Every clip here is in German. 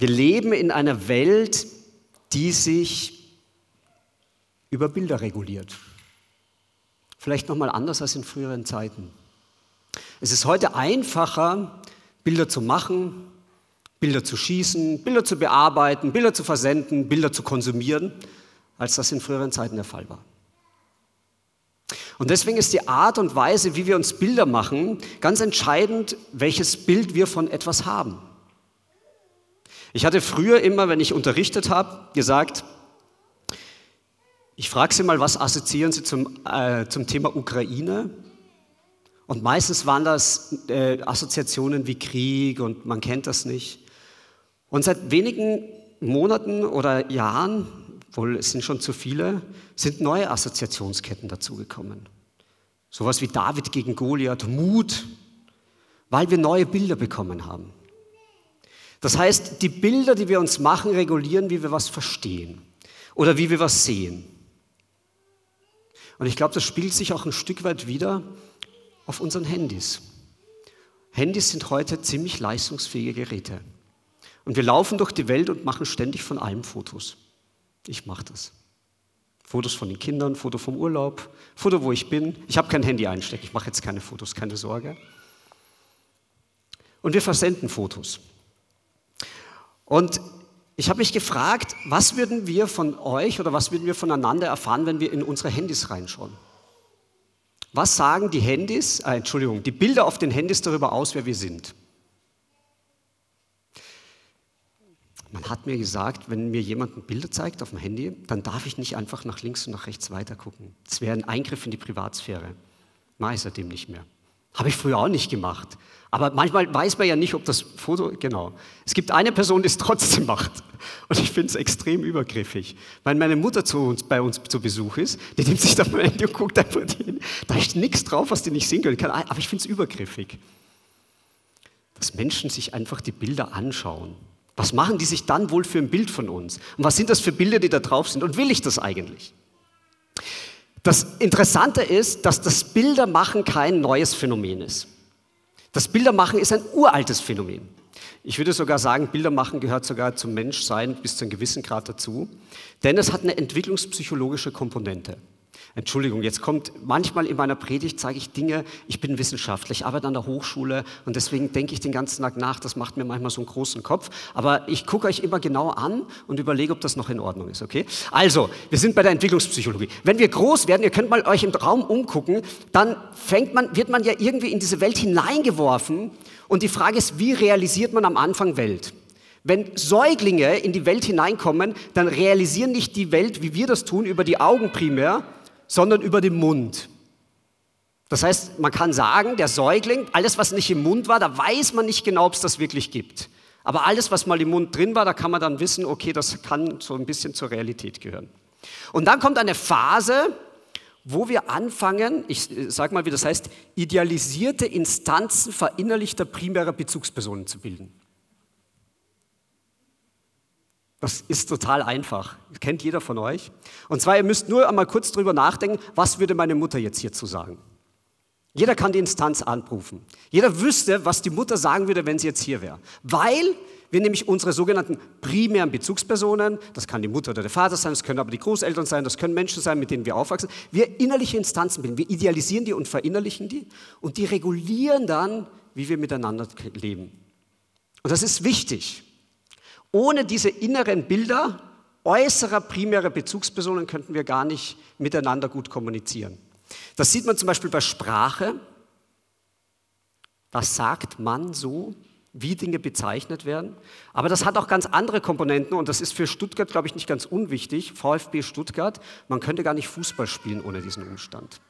Wir leben in einer Welt, die sich über Bilder reguliert. Vielleicht noch mal anders als in früheren Zeiten. Es ist heute einfacher, Bilder zu machen, Bilder zu schießen, Bilder zu bearbeiten, Bilder zu versenden, Bilder zu konsumieren, als das in früheren Zeiten der Fall war. Und deswegen ist die Art und Weise, wie wir uns Bilder machen, ganz entscheidend, welches Bild wir von etwas haben. Ich hatte früher immer, wenn ich unterrichtet habe, gesagt, ich frage Sie mal, was assoziieren Sie zum, äh, zum Thema Ukraine? Und meistens waren das äh, Assoziationen wie Krieg und man kennt das nicht. Und seit wenigen Monaten oder Jahren, wohl es sind schon zu viele, sind neue Assoziationsketten dazugekommen. Sowas wie David gegen Goliath, Mut, weil wir neue Bilder bekommen haben. Das heißt, die Bilder, die wir uns machen, regulieren, wie wir was verstehen oder wie wir was sehen. Und ich glaube, das spiegelt sich auch ein Stück weit wieder auf unseren Handys. Handys sind heute ziemlich leistungsfähige Geräte. Und wir laufen durch die Welt und machen ständig von allem Fotos. Ich mache das. Fotos von den Kindern, Foto vom Urlaub, Foto, wo ich bin. Ich habe kein Handy einstecken, ich mache jetzt keine Fotos, keine Sorge. Und wir versenden Fotos. Und ich habe mich gefragt, was würden wir von euch oder was würden wir voneinander erfahren, wenn wir in unsere Handys reinschauen? Was sagen die Handys, äh, Entschuldigung, die Bilder auf den Handys darüber aus, wer wir sind? Man hat mir gesagt, wenn mir jemand Bilder zeigt auf dem Handy, dann darf ich nicht einfach nach links und nach rechts weitergucken. Das wäre ein Eingriff in die Privatsphäre. Mache ich seitdem nicht mehr. Habe ich früher auch nicht gemacht. Aber manchmal weiß man ja nicht, ob das Foto, genau. Es gibt eine Person, die es trotzdem macht. Und ich finde es extrem übergriffig. Weil meine Mutter zu uns, bei uns zu Besuch ist, die nimmt sich da mein Handy und guckt einfach hin. Da ist nichts drauf, was die nicht sehen können. Aber ich finde es übergriffig. Dass Menschen sich einfach die Bilder anschauen. Was machen die sich dann wohl für ein Bild von uns? Und was sind das für Bilder, die da drauf sind? Und will ich das eigentlich? Das Interessante ist, dass das Bildermachen kein neues Phänomen ist. Das Bildermachen ist ein uraltes Phänomen. Ich würde sogar sagen, Bildermachen gehört sogar zum Menschsein bis zu einem gewissen Grad dazu, denn es hat eine entwicklungspsychologische Komponente. Entschuldigung, jetzt kommt manchmal in meiner Predigt, zeige ich Dinge, ich bin Wissenschaftler, ich arbeite an der Hochschule und deswegen denke ich den ganzen Tag nach, das macht mir manchmal so einen großen Kopf, aber ich gucke euch immer genau an und überlege, ob das noch in Ordnung ist, okay? Also, wir sind bei der Entwicklungspsychologie. Wenn wir groß werden, ihr könnt mal euch im Raum umgucken, dann fängt man, wird man ja irgendwie in diese Welt hineingeworfen und die Frage ist, wie realisiert man am Anfang Welt? Wenn Säuglinge in die Welt hineinkommen, dann realisieren nicht die Welt, wie wir das tun, über die Augen primär, sondern über den Mund. Das heißt, man kann sagen, der Säugling, alles, was nicht im Mund war, da weiß man nicht genau, ob es das wirklich gibt. Aber alles, was mal im Mund drin war, da kann man dann wissen, okay, das kann so ein bisschen zur Realität gehören. Und dann kommt eine Phase, wo wir anfangen, ich äh, sage mal, wie das heißt, idealisierte Instanzen verinnerlichter primärer Bezugspersonen zu bilden. Das ist total einfach. Kennt jeder von euch. Und zwar, ihr müsst nur einmal kurz drüber nachdenken, was würde meine Mutter jetzt hierzu sagen? Jeder kann die Instanz anrufen. Jeder wüsste, was die Mutter sagen würde, wenn sie jetzt hier wäre. Weil wir nämlich unsere sogenannten primären Bezugspersonen, das kann die Mutter oder der Vater sein, das können aber die Großeltern sein, das können Menschen sein, mit denen wir aufwachsen, wir innerliche Instanzen bilden. Wir idealisieren die und verinnerlichen die und die regulieren dann, wie wir miteinander leben. Und das ist wichtig. Ohne diese inneren Bilder äußerer primärer Bezugspersonen könnten wir gar nicht miteinander gut kommunizieren. Das sieht man zum Beispiel bei Sprache. Was sagt man so, wie Dinge bezeichnet werden? Aber das hat auch ganz andere Komponenten und das ist für Stuttgart, glaube ich, nicht ganz unwichtig. VfB Stuttgart, man könnte gar nicht Fußball spielen ohne diesen Umstand.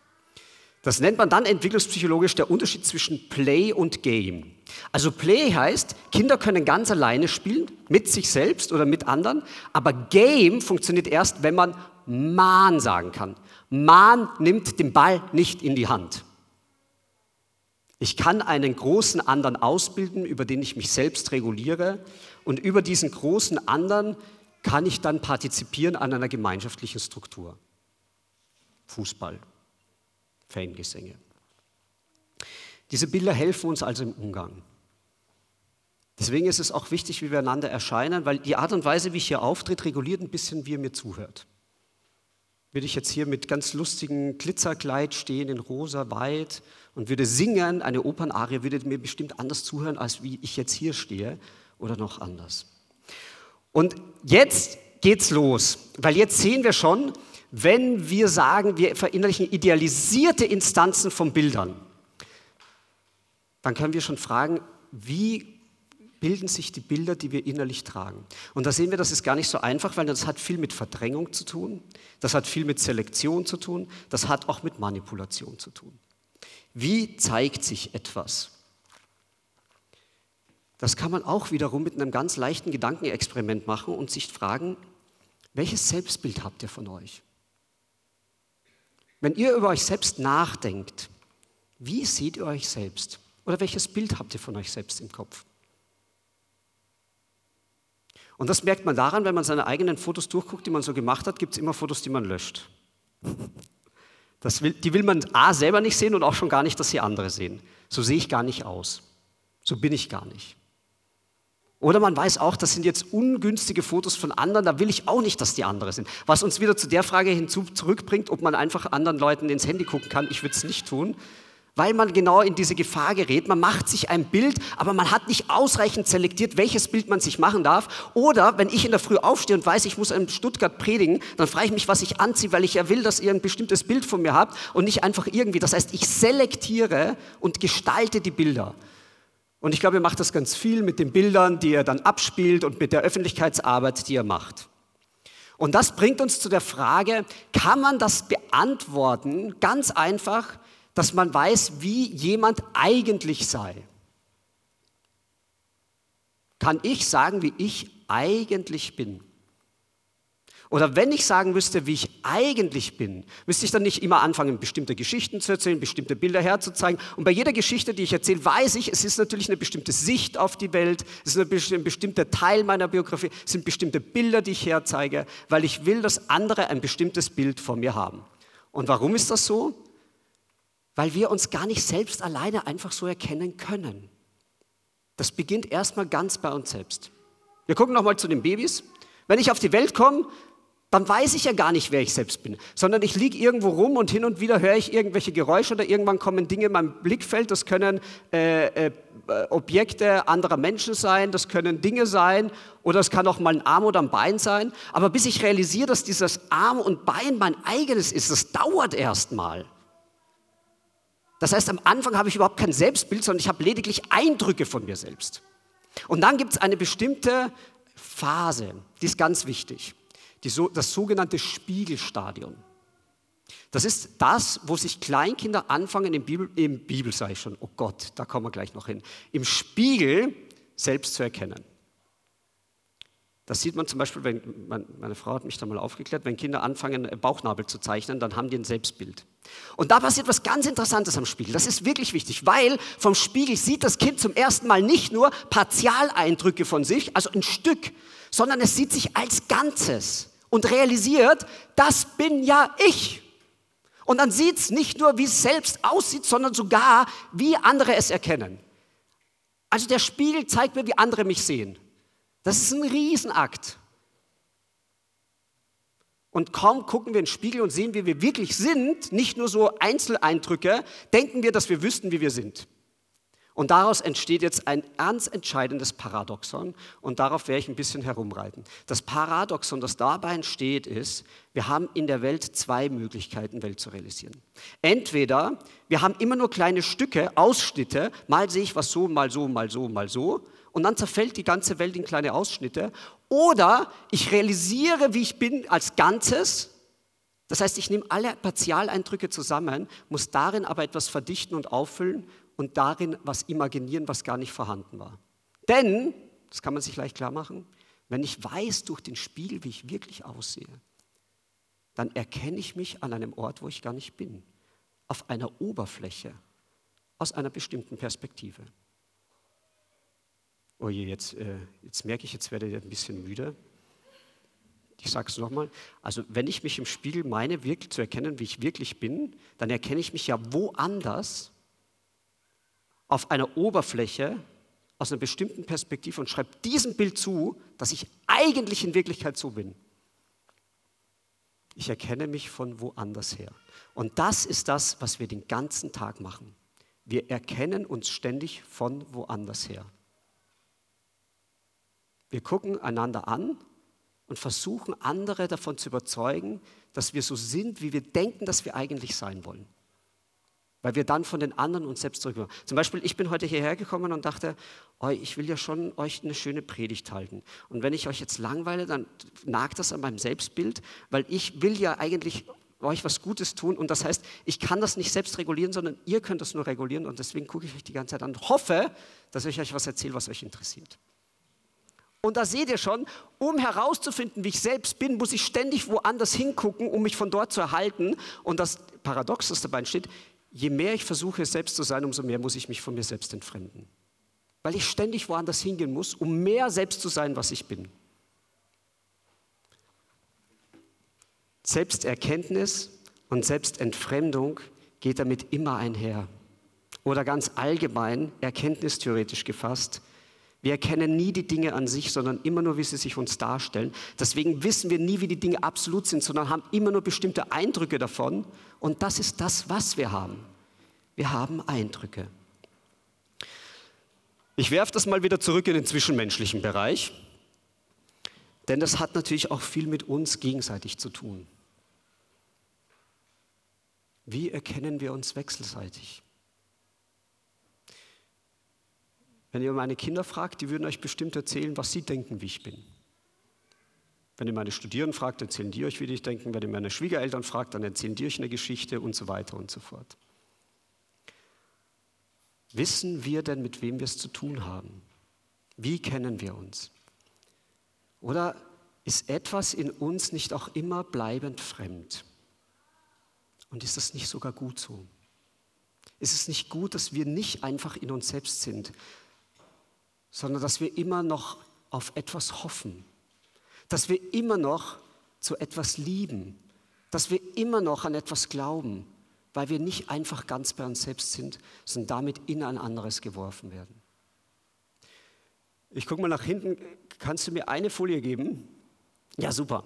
Das nennt man dann entwicklungspsychologisch der Unterschied zwischen Play und Game. Also Play heißt, Kinder können ganz alleine spielen, mit sich selbst oder mit anderen, aber Game funktioniert erst, wenn man Man sagen kann. Man nimmt den Ball nicht in die Hand. Ich kann einen großen anderen ausbilden, über den ich mich selbst reguliere und über diesen großen anderen kann ich dann partizipieren an einer gemeinschaftlichen Struktur. Fußball, Fangesänge. Diese Bilder helfen uns also im Umgang. Deswegen ist es auch wichtig, wie wir einander erscheinen, weil die Art und Weise, wie ich hier auftritt, reguliert ein bisschen, wie ihr mir zuhört. Würde ich jetzt hier mit ganz lustigem Glitzerkleid stehen, in rosa, weit und würde singen, eine Opernarie, würdet mir bestimmt anders zuhören, als wie ich jetzt hier stehe oder noch anders. Und jetzt geht's los, weil jetzt sehen wir schon, wenn wir sagen, wir verinnerlichen idealisierte Instanzen von Bildern, dann können wir schon fragen, wie bilden sich die Bilder, die wir innerlich tragen. Und da sehen wir, das ist gar nicht so einfach, weil das hat viel mit Verdrängung zu tun, das hat viel mit Selektion zu tun, das hat auch mit Manipulation zu tun. Wie zeigt sich etwas? Das kann man auch wiederum mit einem ganz leichten Gedankenexperiment machen und sich fragen, welches Selbstbild habt ihr von euch? Wenn ihr über euch selbst nachdenkt, wie seht ihr euch selbst? Oder welches Bild habt ihr von euch selbst im Kopf? Und das merkt man daran, wenn man seine eigenen Fotos durchguckt, die man so gemacht hat, gibt es immer Fotos, die man löscht. Will, die will man A selber nicht sehen und auch schon gar nicht, dass sie andere sehen. So sehe ich gar nicht aus. So bin ich gar nicht. Oder man weiß auch, das sind jetzt ungünstige Fotos von anderen, da will ich auch nicht, dass die andere sind. Was uns wieder zu der Frage hinzu zurückbringt, ob man einfach anderen Leuten ins Handy gucken kann. Ich würde es nicht tun weil man genau in diese Gefahr gerät. Man macht sich ein Bild, aber man hat nicht ausreichend selektiert, welches Bild man sich machen darf. Oder wenn ich in der Früh aufstehe und weiß, ich muss in Stuttgart predigen, dann frage ich mich, was ich anziehe, weil ich ja will, dass ihr ein bestimmtes Bild von mir habt und nicht einfach irgendwie. Das heißt, ich selektiere und gestalte die Bilder. Und ich glaube, ihr macht das ganz viel mit den Bildern, die ihr dann abspielt und mit der Öffentlichkeitsarbeit, die ihr macht. Und das bringt uns zu der Frage, kann man das beantworten? Ganz einfach, dass man weiß, wie jemand eigentlich sei. Kann ich sagen, wie ich eigentlich bin? Oder wenn ich sagen müsste, wie ich eigentlich bin, müsste ich dann nicht immer anfangen, bestimmte Geschichten zu erzählen, bestimmte Bilder herzuzeigen. Und bei jeder Geschichte, die ich erzähle, weiß ich, es ist natürlich eine bestimmte Sicht auf die Welt, es ist ein bestimmter Teil meiner Biografie, es sind bestimmte Bilder, die ich herzeige, weil ich will, dass andere ein bestimmtes Bild von mir haben. Und warum ist das so? Weil wir uns gar nicht selbst alleine einfach so erkennen können. Das beginnt erstmal ganz bei uns selbst. Wir gucken nochmal zu den Babys. Wenn ich auf die Welt komme, dann weiß ich ja gar nicht, wer ich selbst bin, sondern ich liege irgendwo rum und hin und wieder höre ich irgendwelche Geräusche oder irgendwann kommen Dinge in mein Blickfeld. Das können äh, äh, Objekte anderer Menschen sein, das können Dinge sein oder es kann auch mal ein Arm oder ein Bein sein. Aber bis ich realisiere, dass dieses Arm und Bein mein eigenes ist, das dauert erst mal. Das heißt, am Anfang habe ich überhaupt kein Selbstbild, sondern ich habe lediglich Eindrücke von mir selbst. Und dann gibt es eine bestimmte Phase, die ist ganz wichtig, die, das sogenannte Spiegelstadion. Das ist das, wo sich Kleinkinder anfangen, im Bibel, im Bibel sage ich schon, oh Gott, da kommen wir gleich noch hin, im Spiegel selbst zu erkennen. Das sieht man zum Beispiel, wenn, meine Frau hat mich da mal aufgeklärt, wenn Kinder anfangen, äh, Bauchnabel zu zeichnen, dann haben die ein Selbstbild. Und da passiert was ganz Interessantes am Spiegel. Das ist wirklich wichtig, weil vom Spiegel sieht das Kind zum ersten Mal nicht nur Partialeindrücke von sich, also ein Stück, sondern es sieht sich als Ganzes und realisiert, das bin ja ich. Und dann sieht es nicht nur, wie es selbst aussieht, sondern sogar, wie andere es erkennen. Also der Spiegel zeigt mir, wie andere mich sehen. Das ist ein Riesenakt. Und kaum gucken wir in den Spiegel und sehen, wie wir wirklich sind, nicht nur so Einzeleindrücke, denken wir, dass wir wüssten, wie wir sind. Und daraus entsteht jetzt ein ganz entscheidendes Paradoxon und darauf werde ich ein bisschen herumreiten. Das Paradoxon, das dabei entsteht, ist, wir haben in der Welt zwei Möglichkeiten, Welt zu realisieren. Entweder wir haben immer nur kleine Stücke, Ausschnitte, mal sehe ich was so, mal so, mal so, mal so, und dann zerfällt die ganze Welt in kleine Ausschnitte. Oder ich realisiere, wie ich bin als Ganzes. Das heißt, ich nehme alle Partialeindrücke zusammen, muss darin aber etwas verdichten und auffüllen und darin was imaginieren, was gar nicht vorhanden war. Denn, das kann man sich leicht klar machen, wenn ich weiß durch den Spiegel, wie ich wirklich aussehe, dann erkenne ich mich an einem Ort, wo ich gar nicht bin, auf einer Oberfläche, aus einer bestimmten Perspektive. Oh je, jetzt, äh, jetzt merke ich, jetzt werde ich ein bisschen müde. Ich sage es nochmal. Also wenn ich mich im Spiegel meine, wirklich zu erkennen, wie ich wirklich bin, dann erkenne ich mich ja woanders auf einer Oberfläche, aus einer bestimmten Perspektive und schreibe diesem Bild zu, dass ich eigentlich in Wirklichkeit so bin. Ich erkenne mich von woanders her. Und das ist das, was wir den ganzen Tag machen. Wir erkennen uns ständig von woanders her. Wir gucken einander an und versuchen andere davon zu überzeugen, dass wir so sind, wie wir denken, dass wir eigentlich sein wollen. Weil wir dann von den anderen uns selbst zurück. Zum Beispiel, ich bin heute hierher gekommen und dachte, oh, ich will ja schon euch eine schöne Predigt halten. Und wenn ich euch jetzt langweile, dann nagt das an meinem Selbstbild, weil ich will ja eigentlich euch was Gutes tun. Und das heißt, ich kann das nicht selbst regulieren, sondern ihr könnt das nur regulieren. Und deswegen gucke ich euch die ganze Zeit an und hoffe, dass ich euch was erzähle, was euch interessiert. Und da seht ihr schon, um herauszufinden, wie ich selbst bin, muss ich ständig woanders hingucken, um mich von dort zu erhalten. Und das Paradox, das dabei entsteht, je mehr ich versuche, selbst zu sein, umso mehr muss ich mich von mir selbst entfremden. Weil ich ständig woanders hingehen muss, um mehr selbst zu sein, was ich bin. Selbsterkenntnis und Selbstentfremdung geht damit immer einher. Oder ganz allgemein, erkenntnistheoretisch gefasst, wir erkennen nie die Dinge an sich, sondern immer nur, wie sie sich uns darstellen. Deswegen wissen wir nie, wie die Dinge absolut sind, sondern haben immer nur bestimmte Eindrücke davon. Und das ist das, was wir haben. Wir haben Eindrücke. Ich werfe das mal wieder zurück in den zwischenmenschlichen Bereich, denn das hat natürlich auch viel mit uns gegenseitig zu tun. Wie erkennen wir uns wechselseitig? Wenn ihr meine Kinder fragt, die würden euch bestimmt erzählen, was sie denken, wie ich bin. Wenn ihr meine Studierenden fragt, erzählen die euch, wie die denken. Wenn ihr meine Schwiegereltern fragt, dann erzählen die euch eine Geschichte und so weiter und so fort. Wissen wir denn, mit wem wir es zu tun haben? Wie kennen wir uns? Oder ist etwas in uns nicht auch immer bleibend fremd? Und ist das nicht sogar gut so? Ist es nicht gut, dass wir nicht einfach in uns selbst sind, sondern dass wir immer noch auf etwas hoffen, dass wir immer noch zu etwas lieben, dass wir immer noch an etwas glauben, weil wir nicht einfach ganz bei uns selbst sind, sondern damit in ein anderes geworfen werden. Ich gucke mal nach hinten. Kannst du mir eine Folie geben? Ja, super.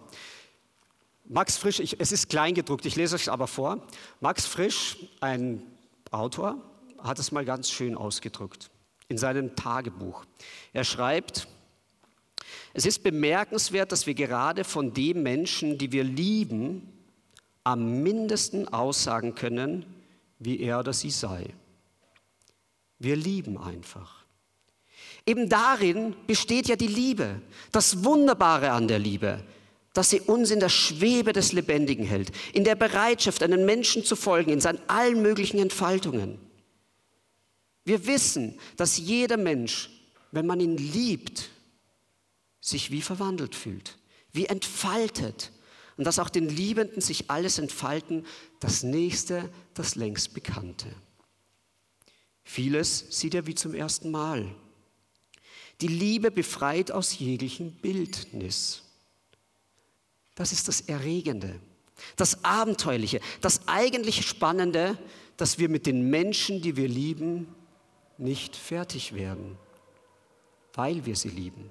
Max Frisch, ich, es ist kleingedruckt, ich lese es aber vor. Max Frisch, ein Autor, hat es mal ganz schön ausgedrückt in seinem Tagebuch. Er schreibt, es ist bemerkenswert, dass wir gerade von dem Menschen, die wir lieben, am mindesten aussagen können, wie er oder sie sei. Wir lieben einfach. Eben darin besteht ja die Liebe, das Wunderbare an der Liebe, dass sie uns in der Schwebe des Lebendigen hält, in der Bereitschaft, einen Menschen zu folgen, in seinen allen möglichen Entfaltungen. Wir wissen, dass jeder Mensch, wenn man ihn liebt, sich wie verwandelt fühlt, wie entfaltet. Und dass auch den Liebenden sich alles entfalten, das Nächste, das längst Bekannte. Vieles sieht er wie zum ersten Mal. Die Liebe befreit aus jeglichem Bildnis. Das ist das Erregende, das Abenteuerliche, das eigentlich Spannende, dass wir mit den Menschen, die wir lieben, nicht fertig werden, weil wir sie lieben,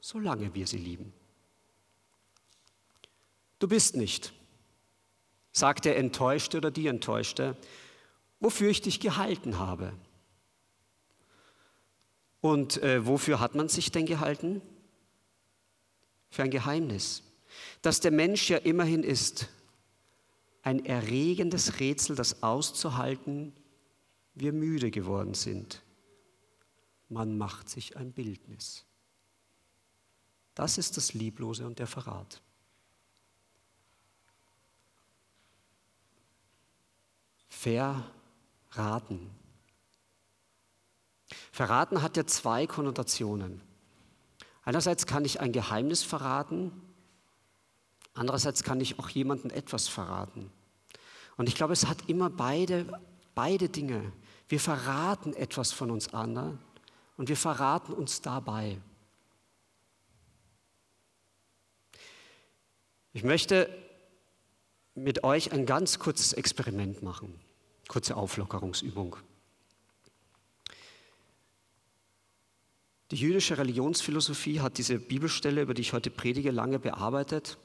solange wir sie lieben. Du bist nicht, sagt der Enttäuschte oder die Enttäuschte, wofür ich dich gehalten habe. Und äh, wofür hat man sich denn gehalten? Für ein Geheimnis, dass der Mensch ja immerhin ist. Ein erregendes Rätsel, das auszuhalten wir müde geworden sind. Man macht sich ein Bildnis. Das ist das Lieblose und der Verrat. Verraten. Verraten hat ja zwei Konnotationen. Einerseits kann ich ein Geheimnis verraten, andererseits kann ich auch jemandem etwas verraten. Und ich glaube, es hat immer beide, beide Dinge. Wir verraten etwas von uns anderen und wir verraten uns dabei. Ich möchte mit euch ein ganz kurzes Experiment machen, kurze Auflockerungsübung. Die jüdische Religionsphilosophie hat diese Bibelstelle, über die ich heute predige, lange bearbeitet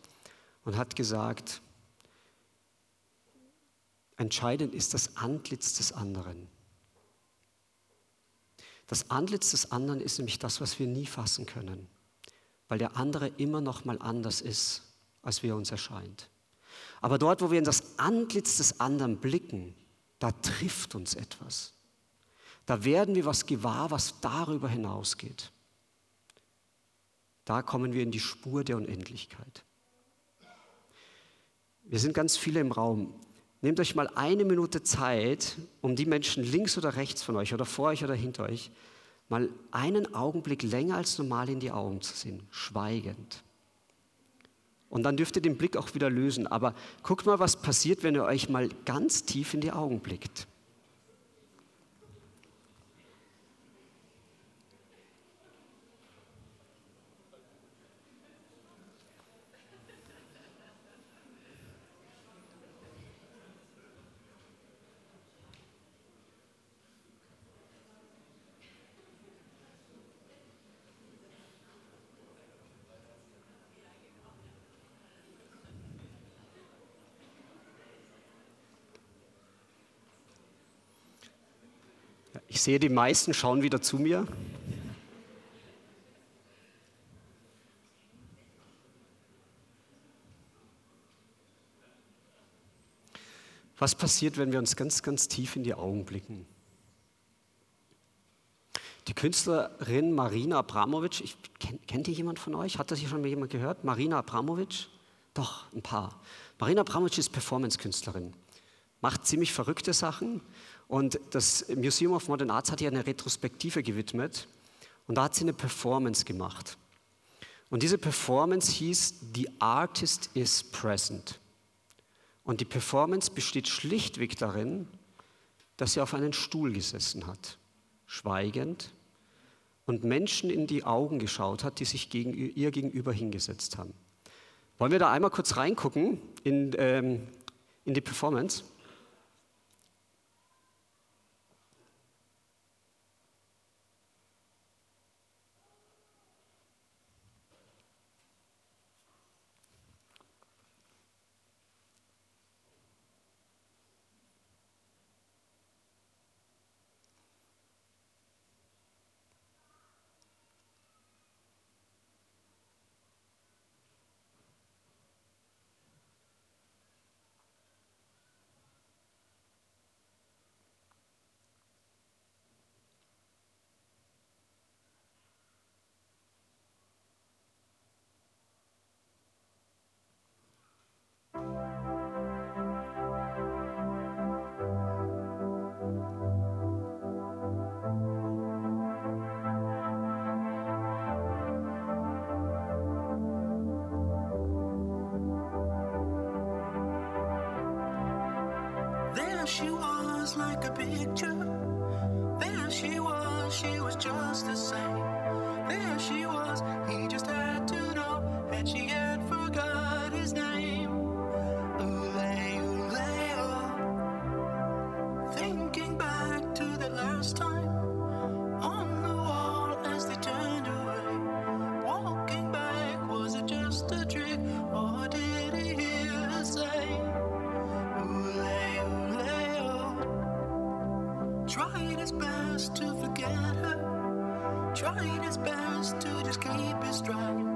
und hat gesagt, entscheidend ist das Antlitz des anderen. Das Antlitz des anderen ist nämlich das, was wir nie fassen können, weil der andere immer noch mal anders ist, als wie er uns erscheint. Aber dort, wo wir in das Antlitz des anderen blicken, da trifft uns etwas. Da werden wir was gewahr, was darüber hinausgeht. Da kommen wir in die Spur der Unendlichkeit. Wir sind ganz viele im Raum. Nehmt euch mal eine Minute Zeit, um die Menschen links oder rechts von euch oder vor euch oder hinter euch mal einen Augenblick länger als normal in die Augen zu sehen, schweigend. Und dann dürft ihr den Blick auch wieder lösen. Aber guckt mal, was passiert, wenn ihr euch mal ganz tief in die Augen blickt. Ich sehe, die meisten schauen wieder zu mir. Was passiert, wenn wir uns ganz, ganz tief in die Augen blicken? Die Künstlerin Marina Abramovic, ich, kennt, kennt die jemand von euch? Hat das hier schon mal jemand gehört? Marina Abramovic? Doch, ein paar. Marina Abramovic ist Performance-Künstlerin, macht ziemlich verrückte Sachen und das Museum of Modern Arts hat ihr eine Retrospektive gewidmet und da hat sie eine Performance gemacht. Und diese Performance hieß The Artist is Present. Und die Performance besteht schlichtweg darin, dass sie auf einen Stuhl gesessen hat, schweigend, und Menschen in die Augen geschaut hat, die sich gegen, ihr gegenüber hingesetzt haben. Wollen wir da einmal kurz reingucken in, ähm, in die Performance? She was like a picture. There she was, she was just the same. There she was, he just had his best to forget her. Tried his best to just keep his stride.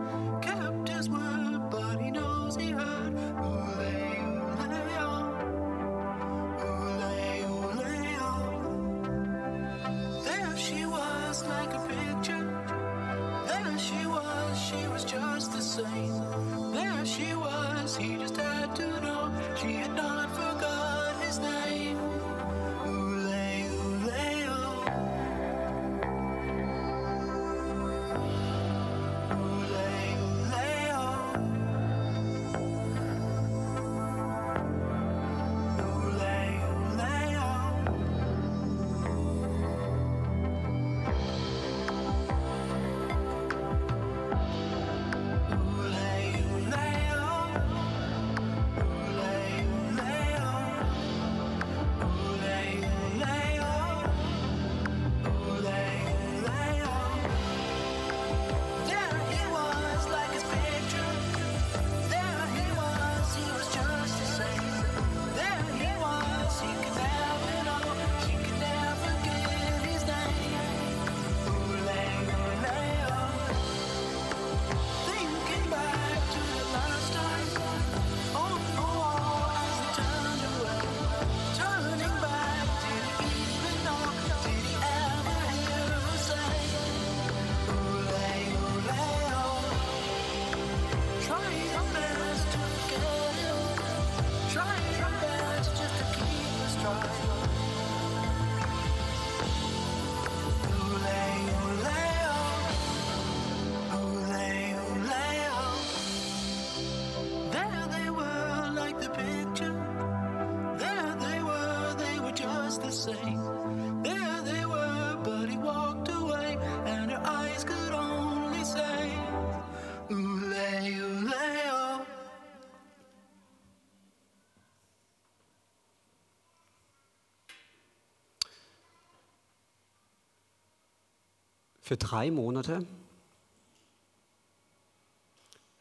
Für drei Monate,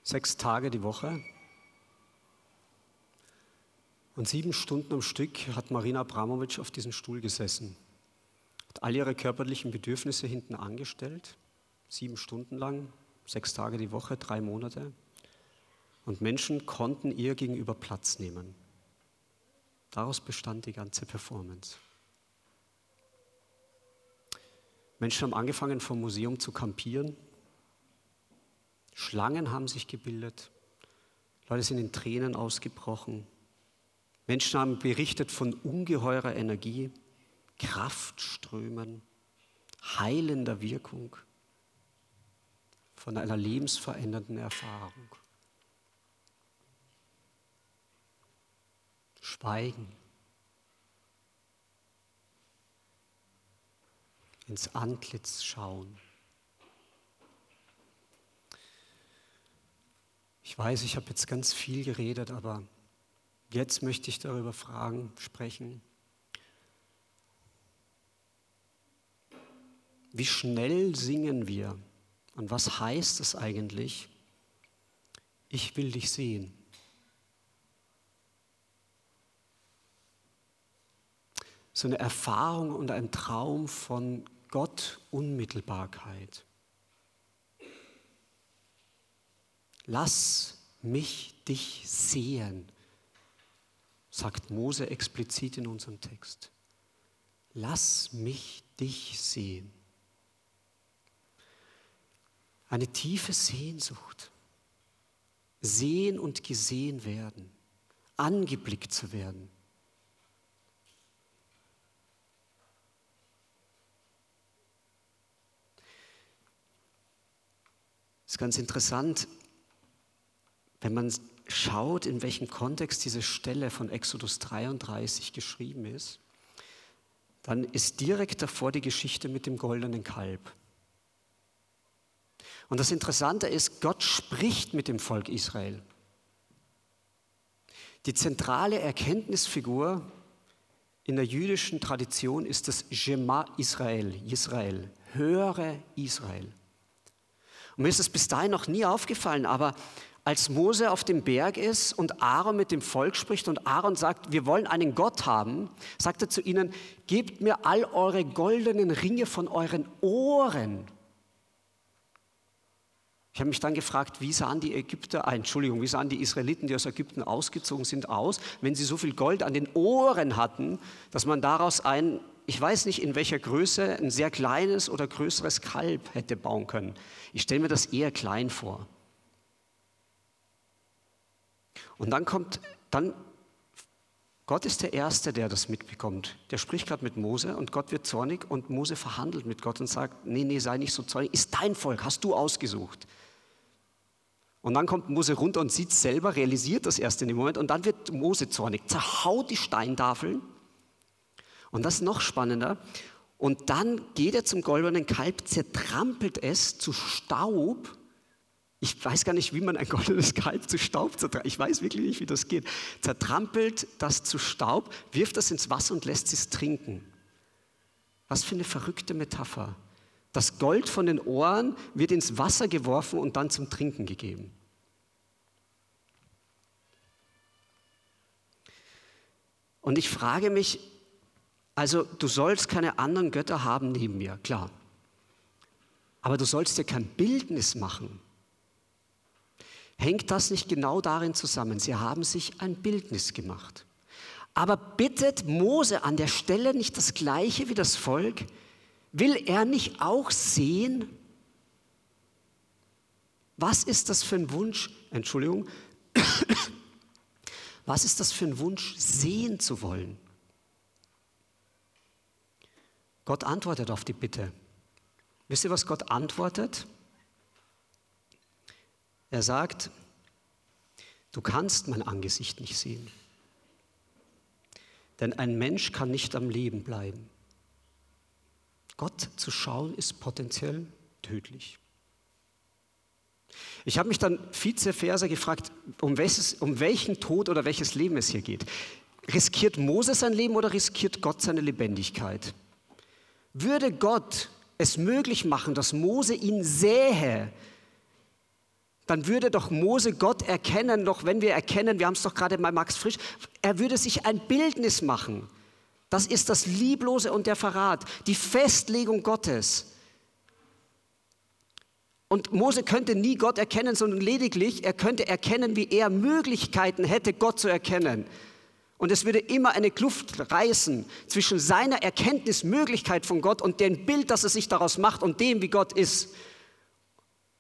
sechs Tage die Woche und sieben Stunden am Stück hat Marina Abramovic auf diesem Stuhl gesessen, hat all ihre körperlichen Bedürfnisse hinten angestellt, sieben Stunden lang, sechs Tage die Woche, drei Monate. Und Menschen konnten ihr gegenüber Platz nehmen. Daraus bestand die ganze Performance. Menschen haben angefangen, vom Museum zu kampieren. Schlangen haben sich gebildet. Leute sind in Tränen ausgebrochen. Menschen haben berichtet von ungeheurer Energie, Kraftströmen, heilender Wirkung, von einer lebensverändernden Erfahrung. Schweigen. Ins Antlitz schauen. Ich weiß, ich habe jetzt ganz viel geredet, aber jetzt möchte ich darüber fragen, sprechen. Wie schnell singen wir? Und was heißt es eigentlich? Ich will dich sehen. so eine Erfahrung und ein Traum von Gott Unmittelbarkeit. Lass mich dich sehen, sagt Mose explizit in unserem Text. Lass mich dich sehen. Eine tiefe Sehnsucht. Sehen und gesehen werden, angeblickt zu werden. Ist ganz interessant, wenn man schaut, in welchem Kontext diese Stelle von Exodus 33 geschrieben ist, dann ist direkt davor die Geschichte mit dem goldenen Kalb. Und das Interessante ist, Gott spricht mit dem Volk Israel. Die zentrale Erkenntnisfigur in der jüdischen Tradition ist das Shema Israel, Israel, höre Israel. Und mir ist es bis dahin noch nie aufgefallen, aber als Mose auf dem Berg ist und Aaron mit dem Volk spricht und Aaron sagt, wir wollen einen Gott haben, sagt er zu ihnen, gebt mir all eure goldenen Ringe von euren Ohren. Ich habe mich dann gefragt, wie sahen die Ägypter, ah, Entschuldigung, wie sahen die Israeliten, die aus Ägypten ausgezogen sind, aus, wenn sie so viel Gold an den Ohren hatten, dass man daraus ein ich weiß nicht, in welcher Größe ein sehr kleines oder größeres Kalb hätte bauen können. Ich stelle mir das eher klein vor. Und dann kommt, dann, Gott ist der Erste, der das mitbekommt. Der spricht gerade mit Mose und Gott wird zornig und Mose verhandelt mit Gott und sagt, nee, nee, sei nicht so zornig, ist dein Volk, hast du ausgesucht. Und dann kommt Mose runter und sieht selber, realisiert das erst in dem Moment und dann wird Mose zornig, zerhaut die Steintafeln und das ist noch spannender. Und dann geht er zum goldenen Kalb, zertrampelt es zu Staub. Ich weiß gar nicht, wie man ein goldenes Kalb zu Staub zertrampelt. Ich weiß wirklich nicht, wie das geht. Zertrampelt das zu Staub, wirft das ins Wasser und lässt es trinken. Was für eine verrückte Metapher. Das Gold von den Ohren wird ins Wasser geworfen und dann zum Trinken gegeben. Und ich frage mich, also du sollst keine anderen Götter haben neben mir, klar. Aber du sollst dir kein Bildnis machen. Hängt das nicht genau darin zusammen? Sie haben sich ein Bildnis gemacht. Aber bittet Mose an der Stelle nicht das Gleiche wie das Volk? Will er nicht auch sehen? Was ist das für ein Wunsch? Entschuldigung. Was ist das für ein Wunsch, sehen zu wollen? Gott antwortet auf die Bitte. Wisst ihr, was Gott antwortet? Er sagt, du kannst mein Angesicht nicht sehen. Denn ein Mensch kann nicht am Leben bleiben. Gott zu schauen ist potenziell tödlich. Ich habe mich dann vice versa gefragt, um, welches, um welchen Tod oder welches Leben es hier geht. Riskiert Moses sein Leben oder riskiert Gott seine Lebendigkeit? Würde Gott es möglich machen, dass Mose ihn sähe, dann würde doch Mose Gott erkennen, doch wenn wir erkennen, wir haben es doch gerade bei Max Frisch, er würde sich ein Bildnis machen. Das ist das Lieblose und der Verrat, die Festlegung Gottes. Und Mose könnte nie Gott erkennen, sondern lediglich, er könnte erkennen, wie er Möglichkeiten hätte, Gott zu erkennen. Und es würde immer eine Kluft reißen zwischen seiner Erkenntnismöglichkeit von Gott und dem Bild, das er sich daraus macht und dem, wie Gott ist.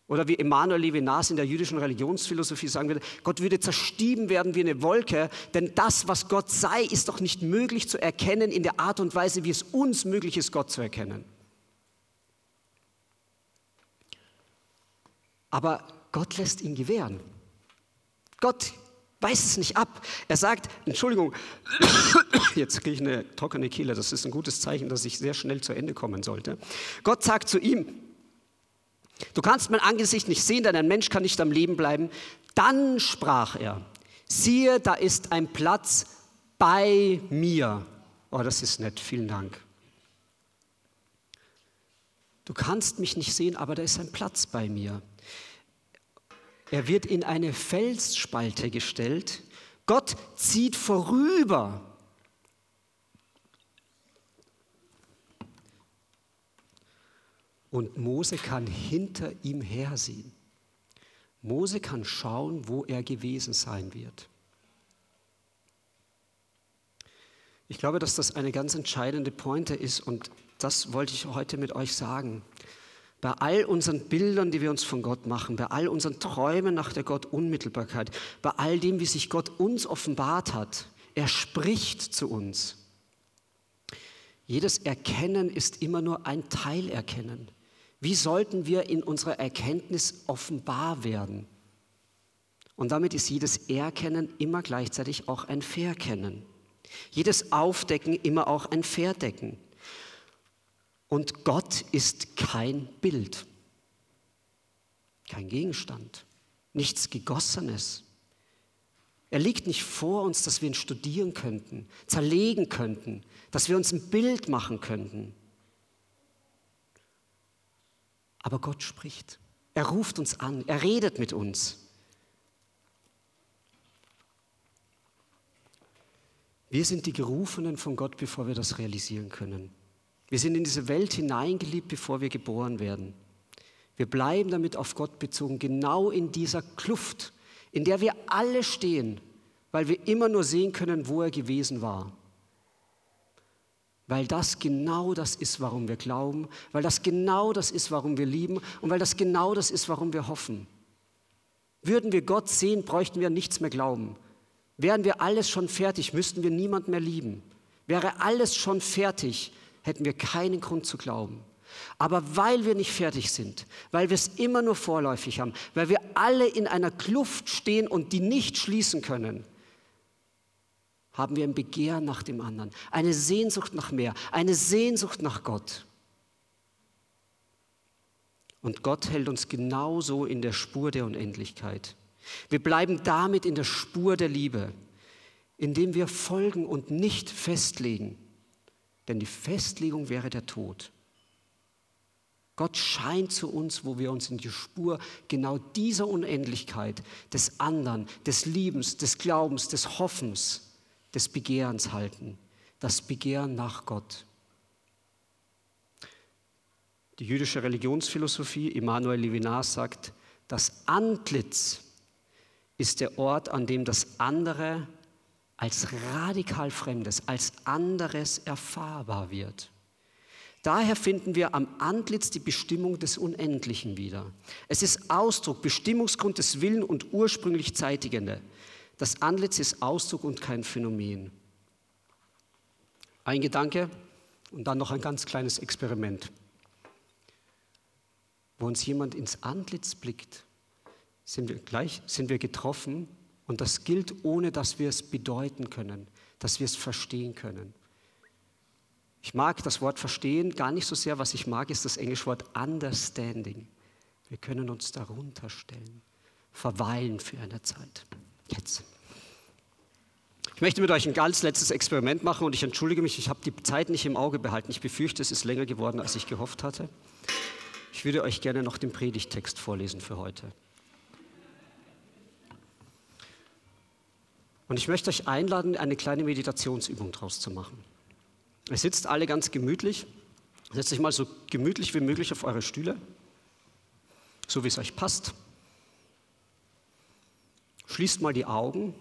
Oder wie Emanuel Levinas in der jüdischen Religionsphilosophie sagen würde, Gott würde zerstieben werden wie eine Wolke, denn das, was Gott sei, ist doch nicht möglich zu erkennen in der Art und Weise, wie es uns möglich ist, Gott zu erkennen. Aber Gott lässt ihn gewähren. Gott weiß es nicht ab. Er sagt, Entschuldigung, jetzt kriege ich eine trockene Kehle, das ist ein gutes Zeichen, dass ich sehr schnell zu Ende kommen sollte. Gott sagt zu ihm, Du kannst mein Angesicht nicht sehen, denn ein Mensch kann nicht am Leben bleiben. Dann sprach er, siehe, da ist ein Platz bei mir. Oh, das ist nett, vielen Dank. Du kannst mich nicht sehen, aber da ist ein Platz bei mir. Er wird in eine Felsspalte gestellt. Gott zieht vorüber Und Mose kann hinter ihm hersehen. Mose kann schauen, wo er gewesen sein wird. Ich glaube, dass das eine ganz entscheidende Pointe ist und das wollte ich heute mit euch sagen. Bei all unseren Bildern, die wir uns von Gott machen, bei all unseren Träumen nach der Gott-Unmittelbarkeit, bei all dem, wie sich Gott uns offenbart hat, er spricht zu uns. Jedes Erkennen ist immer nur ein Teilerkennen. Wie sollten wir in unserer Erkenntnis offenbar werden? Und damit ist jedes Erkennen immer gleichzeitig auch ein Verkennen. Jedes Aufdecken immer auch ein Verdecken. Und Gott ist kein Bild, kein Gegenstand, nichts Gegossenes. Er liegt nicht vor uns, dass wir ihn studieren könnten, zerlegen könnten, dass wir uns ein Bild machen könnten. Aber Gott spricht. Er ruft uns an. Er redet mit uns. Wir sind die Gerufenen von Gott, bevor wir das realisieren können. Wir sind in diese Welt hineingeliebt, bevor wir geboren werden. Wir bleiben damit auf Gott bezogen, genau in dieser Kluft, in der wir alle stehen, weil wir immer nur sehen können, wo er gewesen war weil das genau das ist, warum wir glauben, weil das genau das ist, warum wir lieben und weil das genau das ist, warum wir hoffen. Würden wir Gott sehen, bräuchten wir nichts mehr glauben. Wären wir alles schon fertig, müssten wir niemand mehr lieben. Wäre alles schon fertig, hätten wir keinen Grund zu glauben. Aber weil wir nicht fertig sind, weil wir es immer nur vorläufig haben, weil wir alle in einer Kluft stehen und die nicht schließen können, haben wir ein Begehren nach dem anderen, eine Sehnsucht nach mehr, eine Sehnsucht nach Gott. Und Gott hält uns genauso in der Spur der Unendlichkeit. Wir bleiben damit in der Spur der Liebe, indem wir folgen und nicht festlegen. Denn die Festlegung wäre der Tod. Gott scheint zu uns, wo wir uns in die Spur genau dieser Unendlichkeit, des anderen, des Liebens, des Glaubens, des Hoffens des Begehrens halten, das Begehren nach Gott. Die jüdische Religionsphilosophie, Immanuel Levinas sagt, das Antlitz ist der Ort, an dem das andere als radikal Fremdes, als anderes erfahrbar wird. Daher finden wir am Antlitz die Bestimmung des Unendlichen wieder. Es ist Ausdruck, Bestimmungsgrund des Willen und ursprünglich Zeitigende. Das Antlitz ist Ausdruck und kein Phänomen. Ein Gedanke und dann noch ein ganz kleines Experiment. Wo uns jemand ins Antlitz blickt, sind wir gleich, sind wir getroffen und das gilt, ohne dass wir es bedeuten können, dass wir es verstehen können. Ich mag das Wort verstehen gar nicht so sehr. Was ich mag, ist das englische Wort understanding. Wir können uns darunter stellen, verweilen für eine Zeit. Jetzt. Ich möchte mit euch ein ganz letztes Experiment machen und ich entschuldige mich, ich habe die Zeit nicht im Auge behalten. Ich befürchte, es ist länger geworden, als ich gehofft hatte. Ich würde euch gerne noch den Predigtext vorlesen für heute. Und ich möchte euch einladen, eine kleine Meditationsübung daraus zu machen. Ihr sitzt alle ganz gemütlich. Setzt euch mal so gemütlich wie möglich auf eure Stühle, so wie es euch passt. Schließt mal die Augen.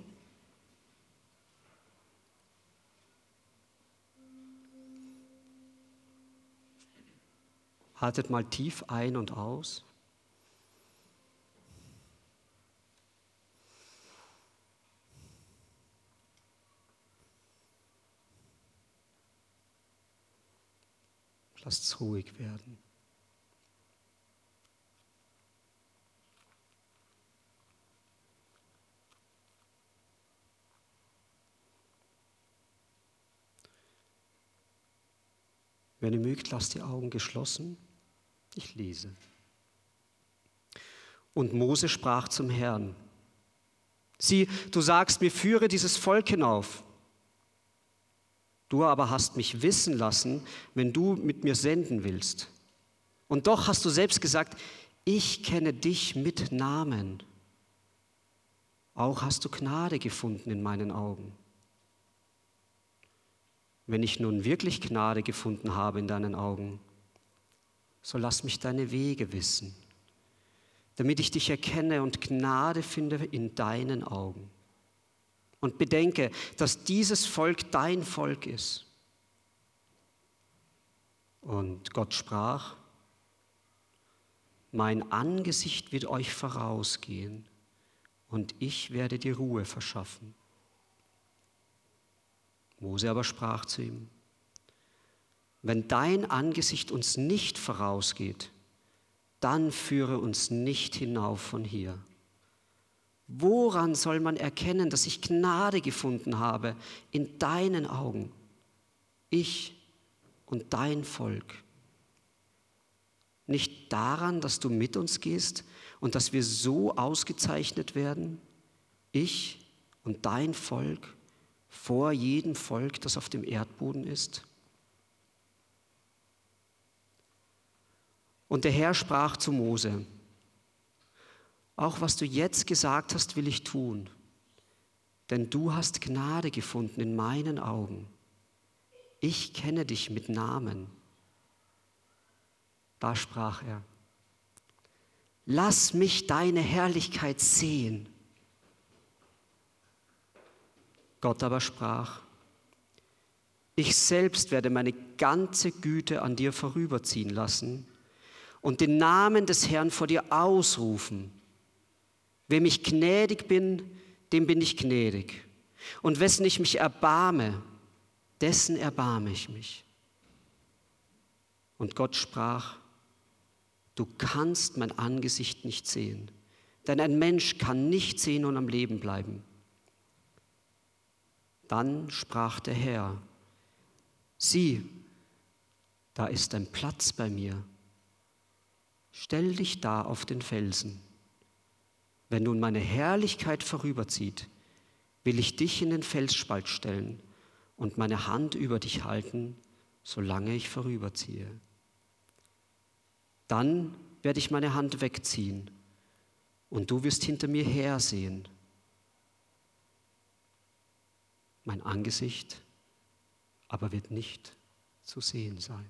Haltet mal tief ein und aus. Lasst ruhig werden. Wenn ihr mögt, lasst die Augen geschlossen. Ich lese. Und Mose sprach zum Herrn, sieh, du sagst mir, führe dieses Volk hinauf. Du aber hast mich wissen lassen, wenn du mit mir senden willst. Und doch hast du selbst gesagt, ich kenne dich mit Namen. Auch hast du Gnade gefunden in meinen Augen. Wenn ich nun wirklich Gnade gefunden habe in deinen Augen, so lass mich deine Wege wissen, damit ich dich erkenne und Gnade finde in deinen Augen. Und bedenke, dass dieses Volk dein Volk ist. Und Gott sprach, mein Angesicht wird euch vorausgehen und ich werde dir Ruhe verschaffen. Mose aber sprach zu ihm, wenn dein Angesicht uns nicht vorausgeht, dann führe uns nicht hinauf von hier. Woran soll man erkennen, dass ich Gnade gefunden habe in deinen Augen, ich und dein Volk? Nicht daran, dass du mit uns gehst und dass wir so ausgezeichnet werden, ich und dein Volk, vor jedem Volk, das auf dem Erdboden ist? Und der Herr sprach zu Mose, auch was du jetzt gesagt hast, will ich tun, denn du hast Gnade gefunden in meinen Augen. Ich kenne dich mit Namen. Da sprach er, lass mich deine Herrlichkeit sehen. Gott aber sprach, ich selbst werde meine ganze Güte an dir vorüberziehen lassen und den Namen des Herrn vor dir ausrufen. Wem ich gnädig bin, dem bin ich gnädig. Und wessen ich mich erbarme, dessen erbarme ich mich. Und Gott sprach, du kannst mein Angesicht nicht sehen, denn ein Mensch kann nicht sehen und am Leben bleiben. Dann sprach der Herr, sieh, da ist ein Platz bei mir, stell dich da auf den Felsen. Wenn nun meine Herrlichkeit vorüberzieht, will ich dich in den Felsspalt stellen und meine Hand über dich halten, solange ich vorüberziehe. Dann werde ich meine Hand wegziehen und du wirst hinter mir hersehen. Mein Angesicht aber wird nicht zu sehen sein.